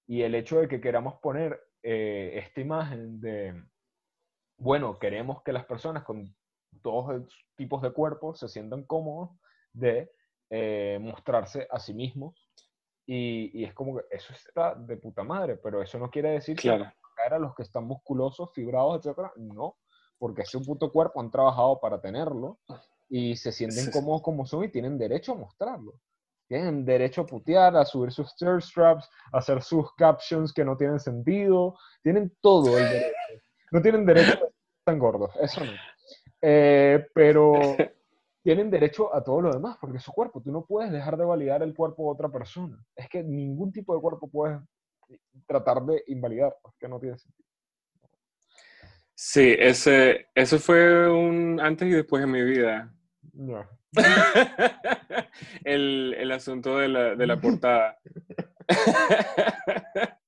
y el hecho de que queramos poner eh, esta imagen de, bueno, queremos que las personas con todos tipos de cuerpos se sientan cómodos de eh, mostrarse a sí mismos. Y, y es como que eso está de puta madre, pero eso no quiere decir que Claro. caer a los que están musculosos, fibrados, etcétera. No, porque es un puto cuerpo, han trabajado para tenerlo y se sienten Sí, sí. cómodos como son y tienen derecho a mostrarlo. Tienen derecho a putear, a subir sus third straps, a hacer sus captions que no tienen sentido. Tienen todo el derecho. No tienen derecho a ser tan gordos, eso no. Eh, pero tienen derecho a todo lo demás, porque es su cuerpo. Tú no puedes dejar de validar el cuerpo de otra persona. Es que ningún tipo de cuerpo puedes tratar de invalidar, porque no tiene sentido. Sí, ese, eso fue un antes y después en mi vida. Ya. el, el asunto de la, de la portada.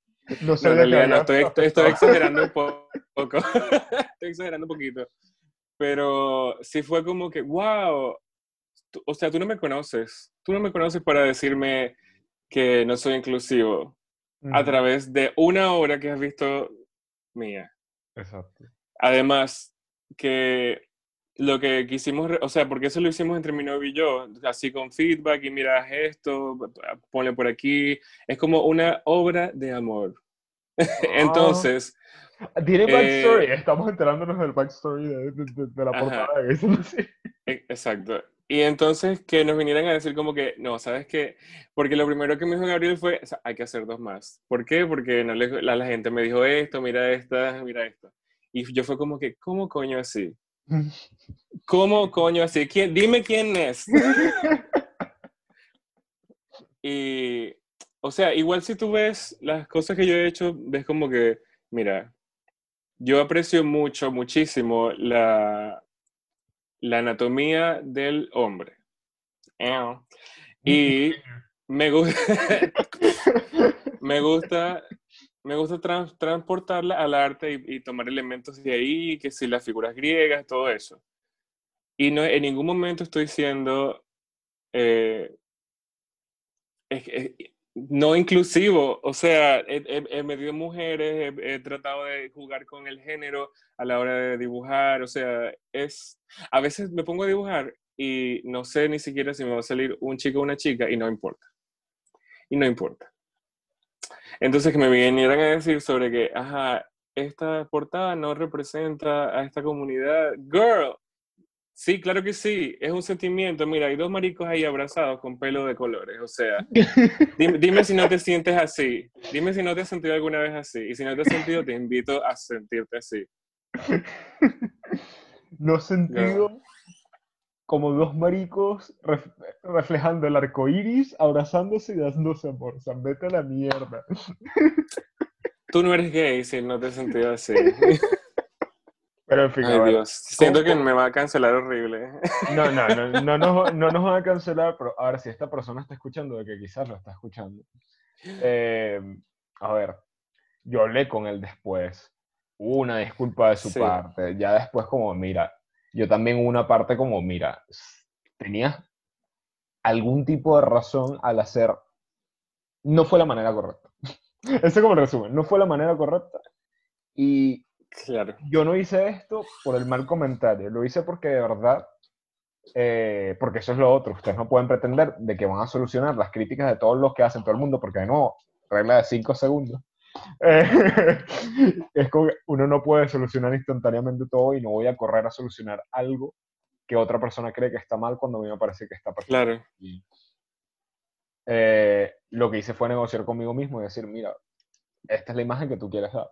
No No, que realidad no, había- estoy, estoy, estoy exagerando un po- poco. estoy exagerando un poquito. Pero sí fue como que, wow, tú- o sea, tú no me conoces. Tú no me conoces para decirme que no soy inclusivo a través de una obra que has visto mía. Exacto. Además, que lo que quisimos, o sea, porque eso lo hicimos entre mi novio y yo, así con feedback y mira esto, ponle por aquí, es como una obra de amor. Entonces, Tiene Eh, backstory, estamos enterándonos del backstory de, de- de- de la Ajá. portada de eso. sí. e- exacto. Y entonces que nos vinieran a decir como que, no, ¿sabes qué? Porque lo primero que me dijo Gabriel fue, o sea, hay que hacer dos más. ¿Por qué? Porque no le- la, la gente me dijo esto, mira esta, mira esto. Y yo fue como que, ¿cómo coño así? ¿Cómo coño así? ¿Quién, dime quién es. y, o sea, igual si tú ves las cosas que yo he hecho, ves como que, mira, yo aprecio mucho, muchísimo la, la anatomía del hombre. Y me gusta, me gusta, me gusta trans- transportarla al arte y, y tomar elementos de ahí, que si las figuras griegas, todo eso. Y no, en ningún momento estoy diciendo eh, es que- es- no inclusivo, o sea, he, he- metido mujeres, he, he tratado de jugar con el género a la hora de dibujar, o sea, es, a veces me pongo a dibujar y no sé ni siquiera si me va a salir un chico o una chica y no importa. Y no importa. Entonces que me vinieran a decir sobre que, ajá, esta portada no representa a esta comunidad. Girl, sí, claro que sí, es un sentimiento. Mira, hay dos maricos ahí abrazados con pelo de colores. O sea, dime, dime si no te sientes así. Dime si no te has sentido alguna vez así. Y si no te has sentido, te invito a sentirte así. No he sentido como dos maricos ref- reflejando el arco iris, abrazándose y dándose amor. O sea, vete a la mierda. Tú no eres gay si no te has sentido así. Pero en fin, Ay. Dios. Siento que me va a cancelar horrible. No, no, no, no, nos, no nos van a cancelar, pero a ver si esta persona está escuchando, de que quizás lo está escuchando. Eh, a ver, yo hablé con él después. Hubo una disculpa de su Sí. parte. Ya después, como, mira, yo también una parte como, mira, tenías algún tipo de razón al hacer. No fue la manera correcta. Ese como el resumen, no fue la manera correcta. Y Claro. yo no hice esto por el mal comentario, lo hice porque de verdad, eh, porque eso es lo otro, ustedes no pueden pretender de que van a solucionar las críticas de todos los que hacen todo el mundo, porque de nuevo, regla de 5 segundos. Eh, es como que uno no puede solucionar instantáneamente todo y no voy a correr a solucionar algo que otra persona cree que está mal cuando a mí me parece que está perfecto. Claro. Y, eh, lo que hice fue negociar conmigo mismo y decir, mira, esta es la imagen que tú quieres dar.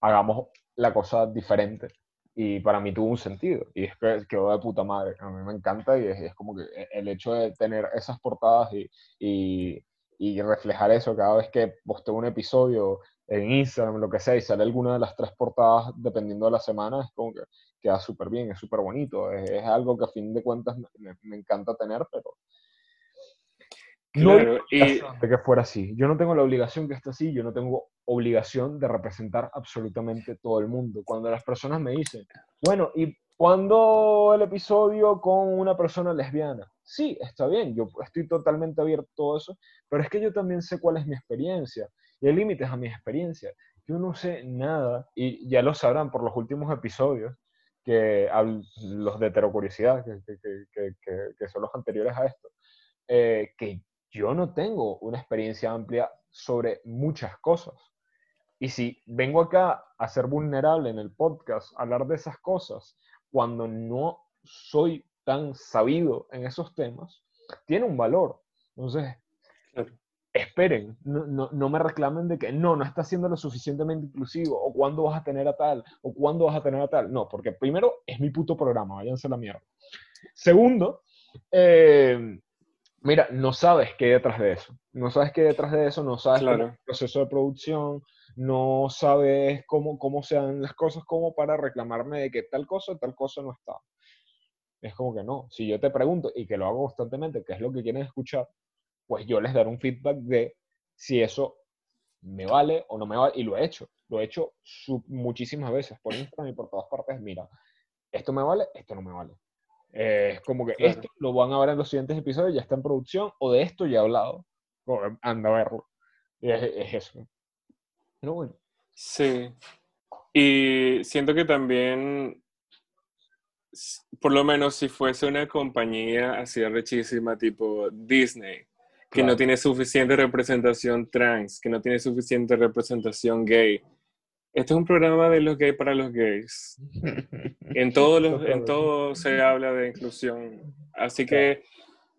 Hagamos la cosa diferente. Y para mí tuvo un sentido. Y es que quedó de puta madre. A mí me encanta y es, como que e- el hecho de tener esas portadas y, y, y reflejar eso cada vez que posteo un episodio en Instagram, lo que sea, y sale alguna de las tres portadas dependiendo de la semana, es como que queda súper bien, es súper bonito. Es, es algo que a fin de cuentas me- me encanta tener, pero no Claro, y de que fuera así. Yo no tengo la obligación que esté así, yo no tengo obligación de representar absolutamente todo el mundo. Cuando las personas me dicen, bueno, ¿y cuándo el episodio con una persona lesbiana? Sí, está bien, yo estoy totalmente abierto a eso, pero es que yo también sé cuál es mi experiencia y hay límites a mi experiencia. Yo no sé nada, y ya lo sabrán por los últimos episodios, que los de heterocuriosidad, que, que- que- que son los anteriores a esto, eh, que yo no tengo una experiencia amplia sobre muchas cosas. Y si vengo acá a ser vulnerable en el podcast, a hablar de esas cosas, cuando no soy tan sabido en esos temas, tiene un valor. Entonces, esperen, no, no, no me reclamen de que no, no está siendo lo suficientemente inclusivo, o cuándo vas a tener a tal, o cuándo vas a tener a tal. No, porque primero es mi puto programa, váyanse a la mierda. Segundo, eh, mira, no sabes qué hay detrás de eso. No sabes qué hay detrás de eso, no sabes Claro. el proceso de producción, no sabes cómo, cómo se dan las cosas como para reclamarme de que tal cosa, tal cosa no está. Es como que no. Si yo te pregunto y que lo hago constantemente, qué es lo que quieren escuchar, pues yo les daré un feedback de si eso me vale o no me vale. Y lo he hecho. Lo he hecho muchísimas veces por Instagram y por todas partes. Mira, esto me vale, esto no me vale. Eh, es como que Claro. esto lo van a ver en los siguientes episodios, ya está en producción, o de esto ya he hablado. Anda a verlo. Es, es eso. Pero bueno. Sí. Y siento que también, por lo menos si fuese una compañía así rechísima tipo Disney, que no tiene suficiente representación trans, que no tiene suficiente representación gay. Este es un programa de los gays para los gays. En todo, los- en todo se habla de inclusión. Así que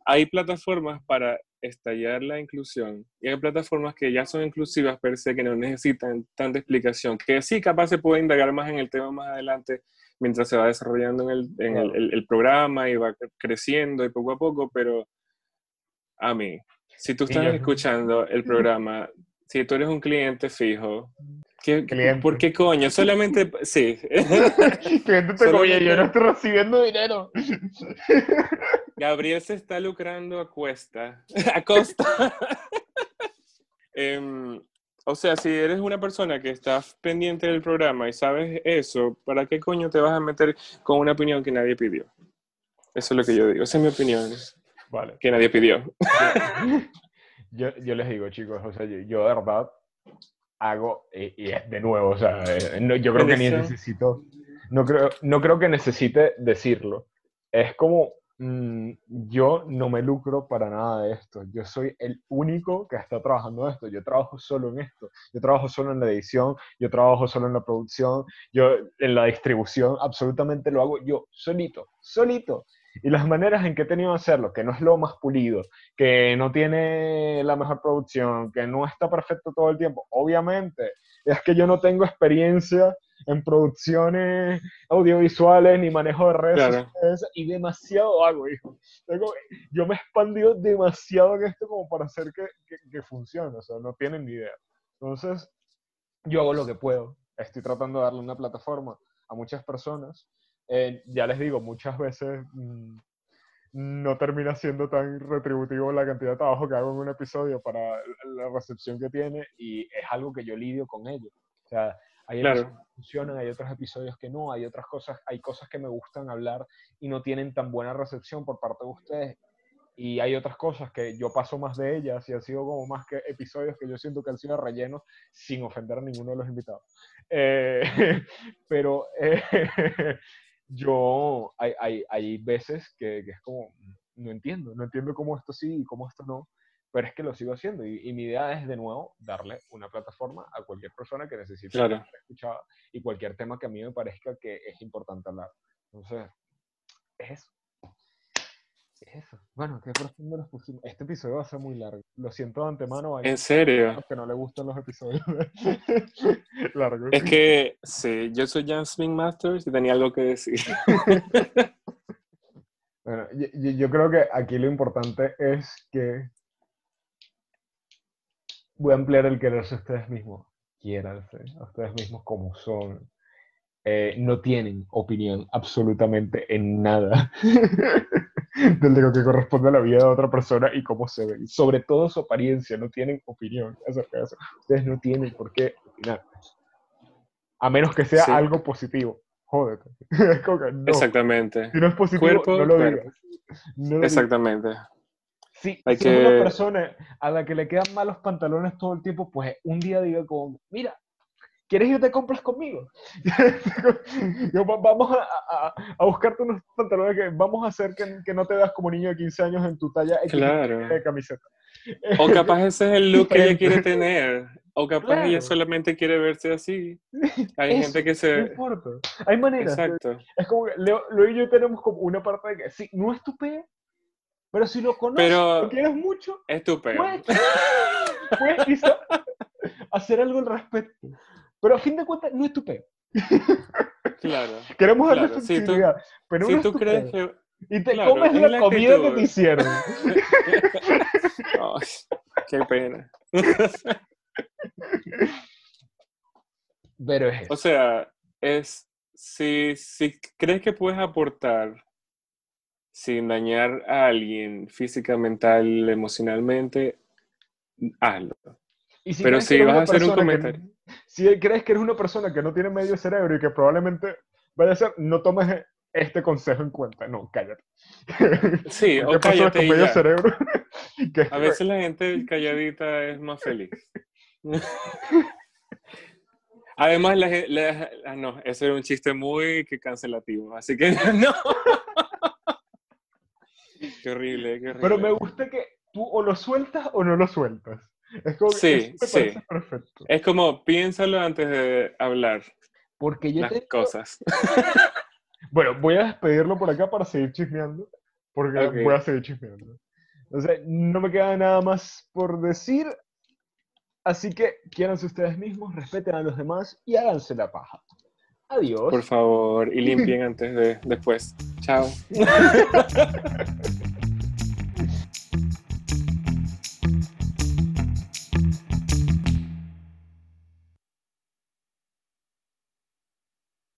hay plataformas para estallar la inclusión y hay plataformas que ya son inclusivas per se que no necesitan tanta explicación, que sí capaz se puede indagar más en el tema más adelante mientras se va desarrollando en el, en el- el- el programa y va creciendo y poco a poco, pero a mí, si tú estás escuchando el programa, si tú eres un cliente fijo, ¿qué, Cliente. ¿por qué coño? Solamente, sí. Cliente te Solamente- yo no estoy recibiendo dinero. Gabriel se está lucrando a cuesta, a costa. Em, o sea, si eres una persona que está pendiente del programa y sabes eso, ¿para qué coño te vas a meter con una opinión que nadie pidió? Eso es lo que yo digo. Esa es mi opinión, Vale. que nadie pidió. Yo, yo les digo, chicos, o sea, yo, yo de verdad hago, y, y es de nuevo, o sea, eh, no- yo creo que ni necesito, no creo, no creo que necesite decirlo. Es como mm, yo no me lucro para nada de esto. Yo soy el único que está trabajando en esto. Yo trabajo solo en esto. Yo trabajo solo en la edición, yo trabajo solo en la producción, yo en la distribución, absolutamente lo hago yo solito, solito. Y las maneras en que he tenido de hacerlo, que no es lo más pulido, que no tiene la mejor producción, que no está perfecto todo el tiempo, obviamente, es que yo no tengo experiencia en producciones audiovisuales ni manejo de redes sociales y demasiado hago, hijo. yo me he expandido demasiado en esto como para hacer que, que, funcione, o sea, no tienen ni idea. Entonces, yo hago lo que puedo. Estoy tratando de darle una plataforma a muchas personas. Eh, ya les digo, muchas veces mm, no termina siendo tan retributivo la cantidad de trabajo que hago en un episodio para la recepción que tiene y es algo que yo lidio con ello. O sea, hay episodios que funcionan, hay otros episodios que no, hay otras cosas, hay cosas que me gustan hablar y no tienen tan buena recepción por parte de ustedes. Y hay otras cosas que yo paso más de ellas y han sido como más que episodios que yo siento que han sido rellenos sin ofender a ninguno de los invitados. Eh, pero eh, yo, hay, hay, hay veces que, que, es como, no entiendo, no entiendo cómo esto sí y cómo esto no pero es que lo sigo haciendo y, mi idea es de nuevo darle una plataforma a cualquier persona que necesite ser escuchada y cualquier tema que a mí me parezca que es importante hablar. Entonces, es eso. Es eso. Bueno, qué profundo nos pusimos. Este episodio va a ser muy largo. Lo siento de antemano. ¿En serio? Que no le gustan los episodios largos. Es que, sí, yo soy Jan Smith Masters y tenía algo que decir. bueno, yo, yo creo que aquí lo importante es que voy a ampliar el quererse a ustedes mismos. Quiéranse a ustedes mismos como son. Eh, no tienen opinión absolutamente en nada de lo que corresponde a la vida de otra persona y cómo se ven. Sobre todo su apariencia, no tienen opinión acerca de eso. Ustedes no tienen por qué opinar. A menos que sea algo positivo. Jódete. Exactamente. Si no es positivo, no lo digas. Exactamente. Si, Hay que... una persona a la que le quedan malos pantalones todo el tiempo, pues un día diga como, mira, ¿quieres ir te compras conmigo? vamos a, a, buscarte unos pantalones que vamos a hacer que, que, no te veas como niño de 15 años en tu talla claro. de camiseta. O capaz ese es el look que ella quiere tener. O capaz ella solamente quiere verse así. Hay gente que se... No importa. Hay maneras. Exacto. Es como que Leo, y yo tenemos como una parte de que, sí, no es tu pero si lo conoces, lo quieres mucho, es tu puedes, puedes quizá hacer algo al respecto. Pero a fin de cuentas, no es tu Claro. Queremos darle claro. sensibilidad, si tú, pero si no tú crees que... Y te comes la, comida que te hicieron. qué pena. Pero es O sea, es si, si crees que puedes aportar sin dañar a alguien física, mental, emocionalmente, hazlo. Pero si vas a hacer un comentario. si crees que eres una persona que no tiene medio cerebro y que probablemente vaya a ser, no tomes este consejo en cuenta. No, cállate. Sí, o cállate. Con medio cerebro? a veces la gente calladita es más feliz. Además, la, ah, no, ese era un chiste muy que cancelativo, así que no. Qué horrible, qué horrible. Pero me gusta que tú o lo sueltas o no lo sueltas. Es como, sí, sí. Perfecto. Es como, piénsalo antes de hablar. Porque yo las cosas. bueno, voy a despedirlo por acá para seguir chismeando. Porque voy a seguir chismeando. O sea, no me queda nada más por decir. Así que quieranse ustedes mismos, respeten a los demás y háganse la paja. Adiós. Por favor, y limpien antes de después. Chao.